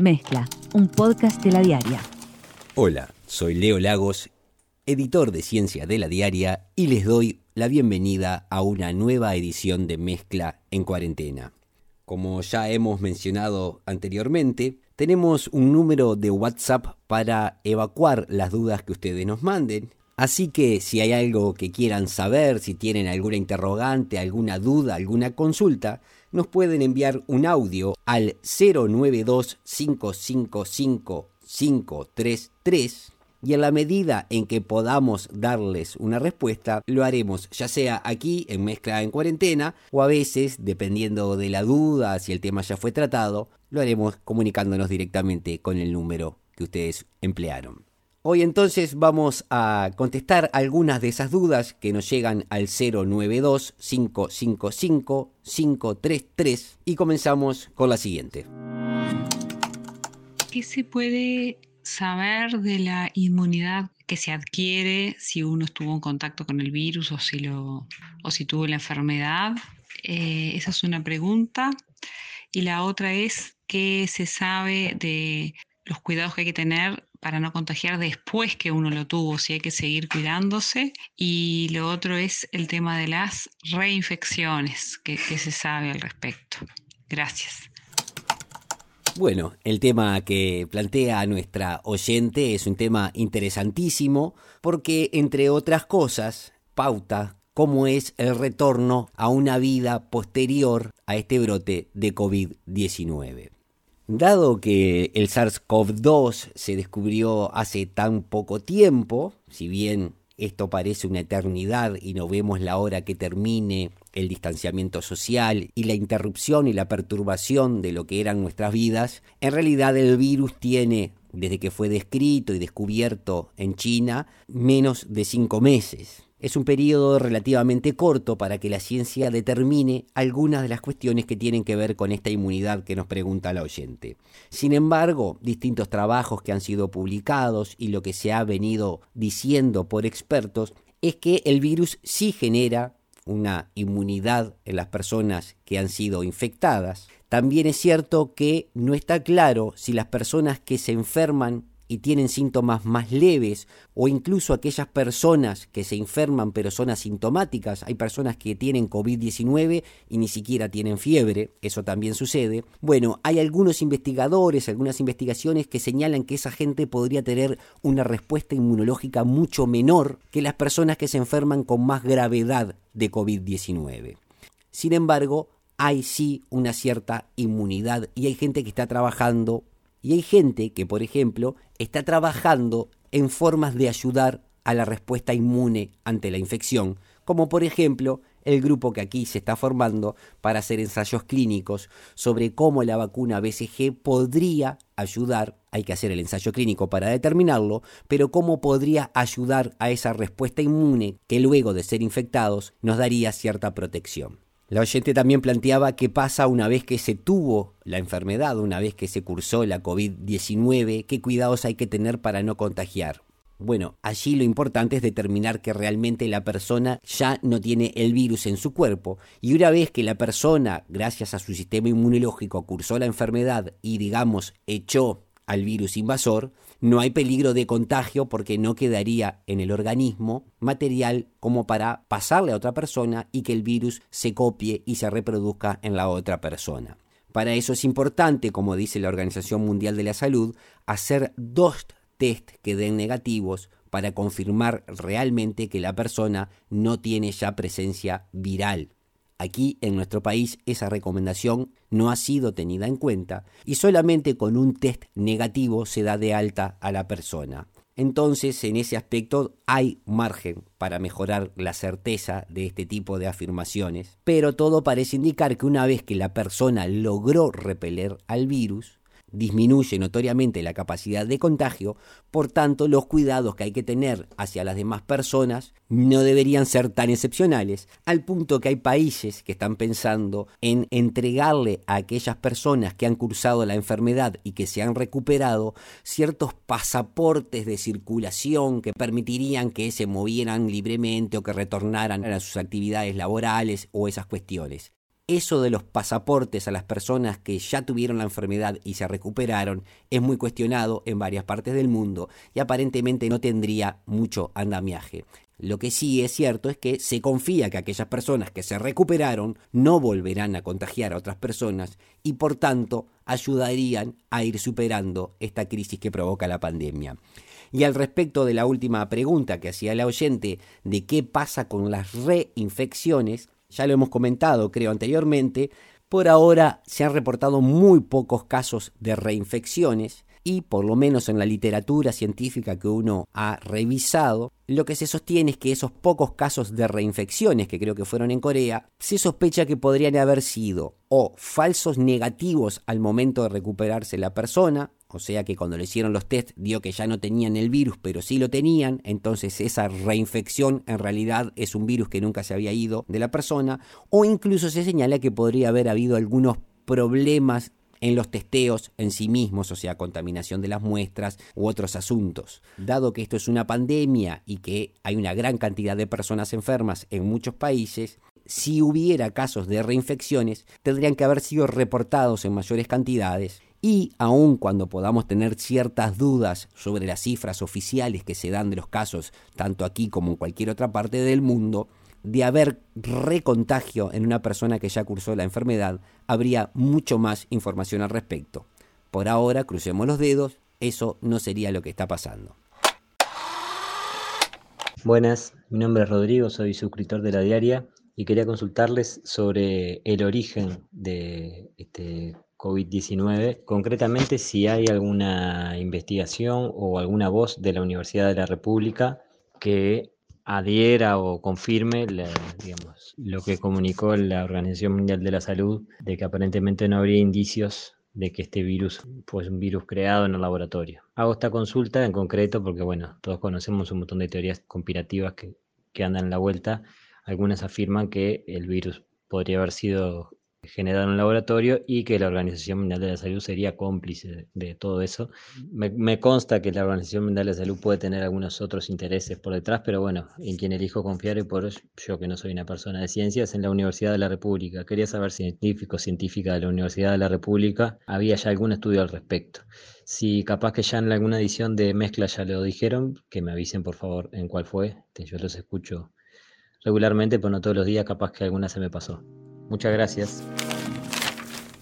Mezcla, un podcast de la diaria. Hola, soy Leo Lagos, editor de Ciencia de la Diaria, y les doy la bienvenida a una nueva edición de Mezcla en cuarentena. Como ya hemos mencionado anteriormente, tenemos un número de WhatsApp para evacuar las dudas que ustedes nos manden. Así que si hay algo que quieran saber, si tienen alguna interrogante, alguna duda, alguna consulta, nos pueden enviar un audio al 092 555 533 y en la medida en que podamos darles una respuesta, lo haremos ya sea aquí en Mezcla en Cuarentena o a veces, dependiendo de la duda, si el tema ya fue tratado, lo haremos comunicándonos directamente con el número que ustedes emplearon. Hoy entonces vamos a contestar algunas de esas dudas que nos llegan al 092 555 533 y comenzamos con la siguiente. ¿Qué se puede saber de la inmunidad que se adquiere si uno estuvo en contacto con el virus o si, lo, o si tuvo la enfermedad? Eh, esa es una pregunta. Y la otra es qué se sabe de los cuidados que hay que tener para no contagiar después que uno lo tuvo, si hay que seguir cuidándose. Y lo otro es el tema de las reinfecciones, que, se sabe al respecto. Gracias. Bueno, el tema que plantea nuestra oyente es un tema interesantísimo porque, entre otras cosas, pauta cómo es el retorno a una vida posterior a este brote de COVID-19. Dado que el SARS-CoV-2 se descubrió hace tan poco tiempo, si bien esto parece una eternidad y no vemos la hora que termine el distanciamiento social y la interrupción y la perturbación de lo que eran nuestras vidas, en realidad el virus tiene, desde que fue descrito y descubierto en China, menos de cinco meses. Es un periodo relativamente corto para que la ciencia determine algunas de las cuestiones que tienen que ver con esta inmunidad que nos pregunta la oyente. Sin embargo, distintos trabajos que han sido publicados y lo que se ha venido diciendo por expertos es que el virus sí genera una inmunidad en las personas que han sido infectadas. También es cierto que no está claro si las personas que se enferman y tienen síntomas más leves o incluso aquellas personas que se enferman pero son asintomáticas, hay personas que tienen COVID-19 y ni siquiera tienen fiebre, eso también sucede. Bueno, hay algunos investigadores, algunas investigaciones que señalan que esa gente podría tener una respuesta inmunológica mucho menor que las personas que se enferman con más gravedad de COVID-19. Sin embargo, hay sí una cierta inmunidad y hay gente que está trabajando y hay gente que, por ejemplo, está trabajando en formas de ayudar a la respuesta inmune ante la infección, como por ejemplo el grupo que aquí se está formando para hacer ensayos clínicos sobre cómo la vacuna BCG podría ayudar, hay que hacer el ensayo clínico para determinarlo, pero cómo podría ayudar a esa respuesta inmune que luego de ser infectados nos daría cierta protección. La oyente también planteaba qué pasa una vez que se tuvo la enfermedad, una vez que se cursó la COVID-19, qué cuidados hay que tener para no contagiar. Bueno, allí lo importante es determinar que realmente la persona ya no tiene el virus en su cuerpo y una vez que la persona, gracias a su sistema inmunológico, cursó la enfermedad y digamos echó al virus invasor, no hay peligro de contagio porque no quedaría en el organismo material como para pasarle a otra persona y que el virus se copie y se reproduzca en la otra persona. Para eso es importante, como dice la Organización Mundial de la Salud, hacer dos test que den negativos para confirmar realmente que la persona no tiene ya presencia viral Aquí en nuestro país esa recomendación no ha sido tenida en cuenta y solamente con un test negativo se da de alta a la persona. Entonces, en ese aspecto hay margen para mejorar la certeza de este tipo de afirmaciones, pero todo parece indicar que una vez que la persona logró repeler al virus, disminuye notoriamente la capacidad de contagio, por tanto los cuidados que hay que tener hacia las demás personas no deberían ser tan excepcionales, al punto que hay países que están pensando en entregarle a aquellas personas que han cursado la enfermedad y que se han recuperado ciertos pasaportes de circulación que permitirían que se movieran libremente o que retornaran a sus actividades laborales o esas cuestiones. Eso de los pasaportes a las personas que ya tuvieron la enfermedad y se recuperaron es muy cuestionado en varias partes del mundo y aparentemente no tendría mucho andamiaje. Lo que sí es cierto es que se confía que aquellas personas que se recuperaron no volverán a contagiar a otras personas y por tanto ayudarían a ir superando esta crisis que provoca la pandemia. Y al respecto de la última pregunta que hacía la oyente de qué pasa con las reinfecciones, ya lo hemos comentado, creo, anteriormente. Por ahora se han reportado muy pocos casos de reinfecciones y por lo menos en la literatura científica que uno ha revisado, lo que se sostiene es que esos pocos casos de reinfecciones que creo que fueron en Corea, se sospecha que podrían haber sido o falsos negativos al momento de recuperarse la persona, o sea que cuando le hicieron los test dio que ya no tenían el virus, pero sí lo tenían, entonces esa reinfección en realidad es un virus que nunca se había ido de la persona, o incluso se señala que podría haber habido algunos problemas en los testeos en sí mismos, o sea, contaminación de las muestras u otros asuntos. Dado que esto es una pandemia y que hay una gran cantidad de personas enfermas en muchos países, si hubiera casos de reinfecciones, tendrían que haber sido reportados en mayores cantidades y aun cuando podamos tener ciertas dudas sobre las cifras oficiales que se dan de los casos, tanto aquí como en cualquier otra parte del mundo, de haber recontagio en una persona que ya cursó la enfermedad, habría mucho más información al respecto. Por ahora, crucemos los dedos, eso no sería lo que está pasando. Buenas, mi nombre es Rodrigo, soy suscriptor de la diaria y quería consultarles sobre el origen de este COVID-19, concretamente si hay alguna investigación o alguna voz de la Universidad de la República que adhiera o confirme lo que comunicó la Organización Mundial de la Salud, de que aparentemente no habría indicios de que este virus fue un virus creado en el laboratorio. Hago esta consulta en concreto porque, bueno, todos conocemos un montón de teorías conspirativas que, que andan en la vuelta. Algunas afirman que el virus podría haber sido generado en un laboratorio y que la Organización Mundial de la Salud sería cómplice de, todo eso. Me, consta que la Organización Mundial de la Salud puede tener algunos otros intereses por detrás, pero bueno, en quien elijo confiar y por yo que no soy una persona de ciencias, en la Universidad de la República. Quería saber si científicos, científica de la Universidad de la República había ya algún estudio al respecto. Si capaz que ya en alguna edición de mezcla ya lo dijeron, que me avisen por favor en cuál fue. Yo los escucho regularmente, pero no todos los días, capaz que alguna se me pasó. Muchas gracias.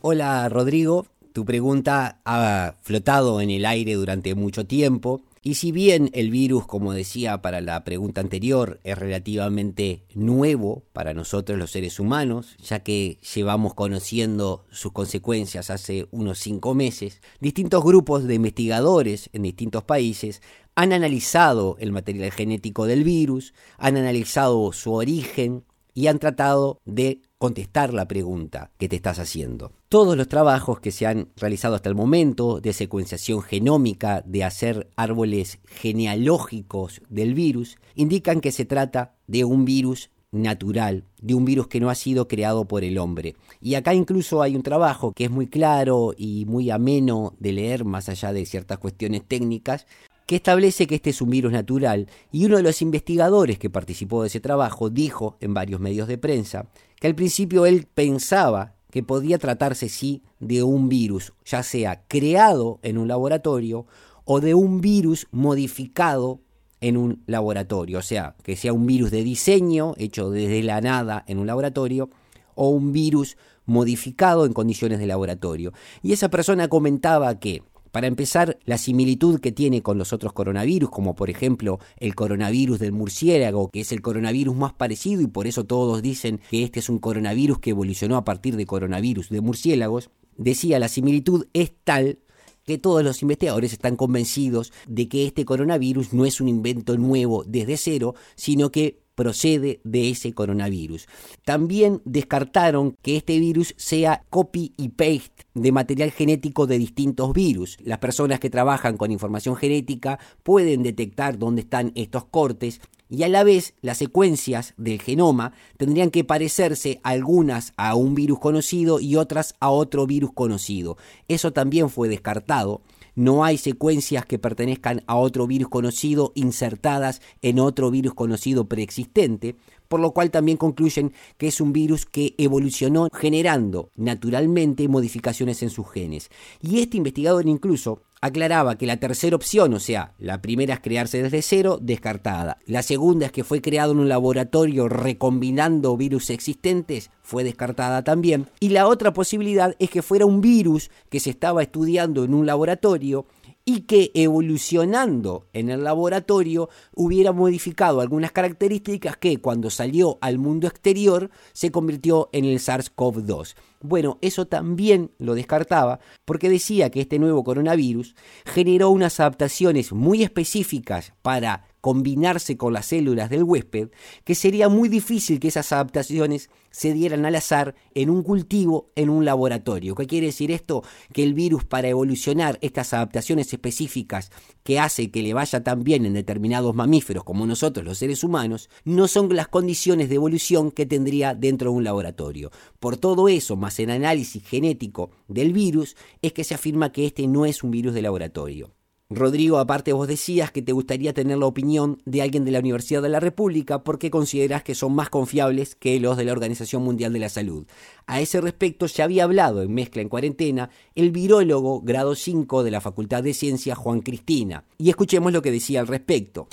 Hola Rodrigo, tu pregunta ha flotado en el aire durante mucho tiempo y si bien el virus, como decía para la pregunta anterior, es relativamente nuevo para nosotros los seres humanos, ya que llevamos conociendo sus consecuencias hace unos cinco meses, distintos grupos de investigadores en distintos países han analizado el material genético del virus, han analizado su origen y han tratado de contestar la pregunta que te estás haciendo. Todos los trabajos que se han realizado hasta el momento de secuenciación genómica, de hacer árboles genealógicos del virus, indican que se trata de un virus natural, de un virus que no ha sido creado por el hombre. Y acá incluso hay un trabajo que es muy claro y muy ameno de leer, más allá de ciertas cuestiones técnicas, que establece que este es un virus natural y uno de los investigadores que participó de ese trabajo dijo en varios medios de prensa que al principio él pensaba que podía tratarse sí de un virus, ya sea creado en un laboratorio o de un virus modificado en un laboratorio, o sea, que sea un virus de diseño hecho desde la nada en un laboratorio o un virus modificado en condiciones de laboratorio. Y esa persona comentaba que para empezar, la similitud que tiene con los otros coronavirus, como por ejemplo el coronavirus del murciélago, que es el coronavirus más parecido y por eso todos dicen que este es un coronavirus que evolucionó a partir de coronavirus de murciélagos, decía la similitud es tal que todos los investigadores están convencidos de que este coronavirus no es un invento nuevo desde cero, sino que procede de ese coronavirus. También descartaron que este virus sea copy y paste de material genético de distintos virus. Las personas que trabajan con información genética pueden detectar dónde están estos cortes y a la vez las secuencias del genoma tendrían que parecerse algunas a un virus conocido y otras a otro virus conocido. Eso también fue descartado no hay secuencias que pertenezcan a otro virus conocido insertadas en otro virus conocido preexistente, por lo cual también concluyen que es un virus que evolucionó generando naturalmente modificaciones en sus genes. Y este investigador incluso aclaraba que la tercera opción, o sea, la primera es crearse desde cero, descartada. La segunda es que fue creado en un laboratorio recombinando virus existentes, fue descartada también. Y la otra posibilidad es que fuera un virus que se estaba estudiando en un laboratorio y que evolucionando en el laboratorio hubiera modificado algunas características que cuando salió al mundo exterior se convirtió en el SARS-CoV-2. Bueno, eso también lo descartaba porque decía que este nuevo coronavirus generó unas adaptaciones muy específicas para combinarse con las células del huésped, que sería muy difícil que esas adaptaciones se dieran al azar en un cultivo, en un laboratorio. ¿Qué quiere decir esto? Que el virus para evolucionar estas adaptaciones específicas que hace que le vaya tan bien en determinados mamíferos como nosotros los seres humanos, no son las condiciones de evolución que tendría dentro de un laboratorio. Por todo eso, el análisis genético del virus, es que se afirma que este no es un virus de laboratorio. Rodrigo, aparte vos decías que te gustaría tener la opinión de alguien de la Universidad de la República porque consideras que son más confiables que los de la Organización Mundial de la Salud. A ese respecto ya había hablado en Mezcla en Cuarentena el virólogo grado 5 de la Facultad de Ciencias Juan Cristina. Y escuchemos lo que decía al respecto.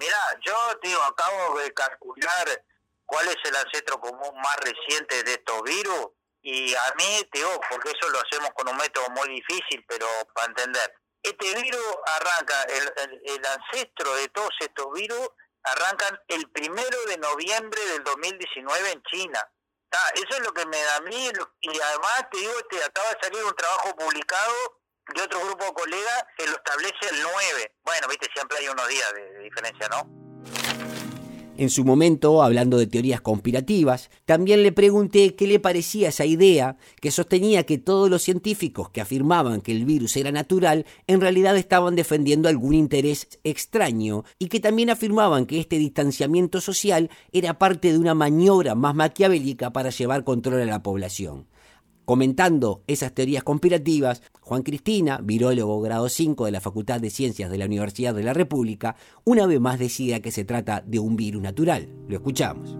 Mira, yo acabo de calcular cuál es el ancestro común más reciente de estos virus y a mí, digo, porque eso lo hacemos con un método muy difícil, pero para entender, este virus arranca, el, ancestro de todos estos virus arrancan el primero de noviembre del 2019 en China. eso es lo que me da a mí, y además te digo, este, acaba de salir un trabajo publicado de otro grupo de colegas que lo establece el 9. Bueno, viste, siempre hay unos días de diferencia, ¿no? En su momento, hablando de teorías conspirativas, también le pregunté qué le parecía esa idea que sostenía que todos los científicos que afirmaban que el virus era natural en realidad estaban defendiendo algún interés extraño y que también afirmaban que este distanciamiento social era parte de una maniobra más maquiavélica para llevar control a la población. Comentando esas teorías conspirativas, Juan Cristina, virólogo grado 5 de la Facultad de Ciencias de la Universidad de la República, una vez más decía que se trata de un virus natural. Lo escuchamos.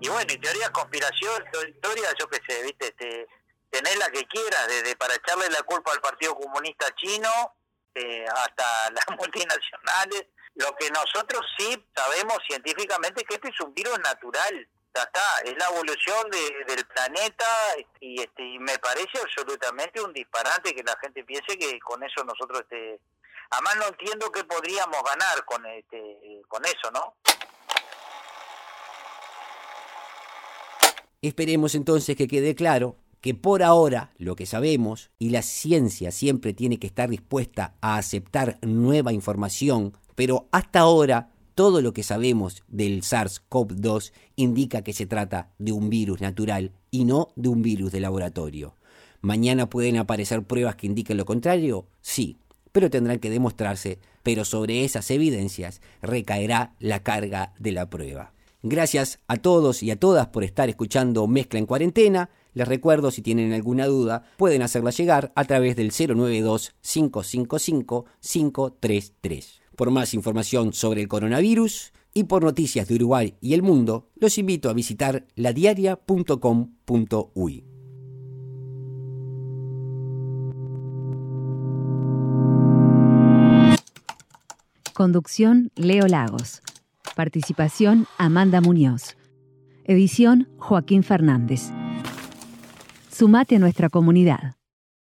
Y bueno, y teorías conspiración, historia, yo qué sé, viste, este, tenés la que quieras, desde para echarle la culpa al Partido Comunista Chino eh, hasta las multinacionales. Lo que nosotros sí sabemos científicamente es que este es un virus natural está, es la evolución del planeta y, este, y me parece absolutamente un disparate que la gente piense que con eso nosotros, este, además no entiendo qué podríamos ganar con, este, con eso, ¿no? Esperemos entonces que quede claro que por ahora lo que sabemos, y la ciencia siempre tiene que estar dispuesta a aceptar nueva información, pero hasta ahora todo lo que sabemos del SARS-CoV-2 indica que se trata de un virus natural y no de un virus de laboratorio. ¿Mañana pueden aparecer pruebas que indiquen lo contrario? Sí, pero tendrán que demostrarse, pero sobre esas evidencias recaerá la carga de la prueba. Gracias a todos y a todas por estar escuchando Mezcla en Cuarentena. Les recuerdo, si tienen alguna duda, pueden hacerla llegar a través del 092 555 533. Por más información sobre el coronavirus y por noticias de Uruguay y el mundo, los invito a visitar ladiaria.com.uy. Conducción Leo Lagos. Participación Amanda Muñoz. Edición Joaquín Fernández. Sumate a nuestra comunidad.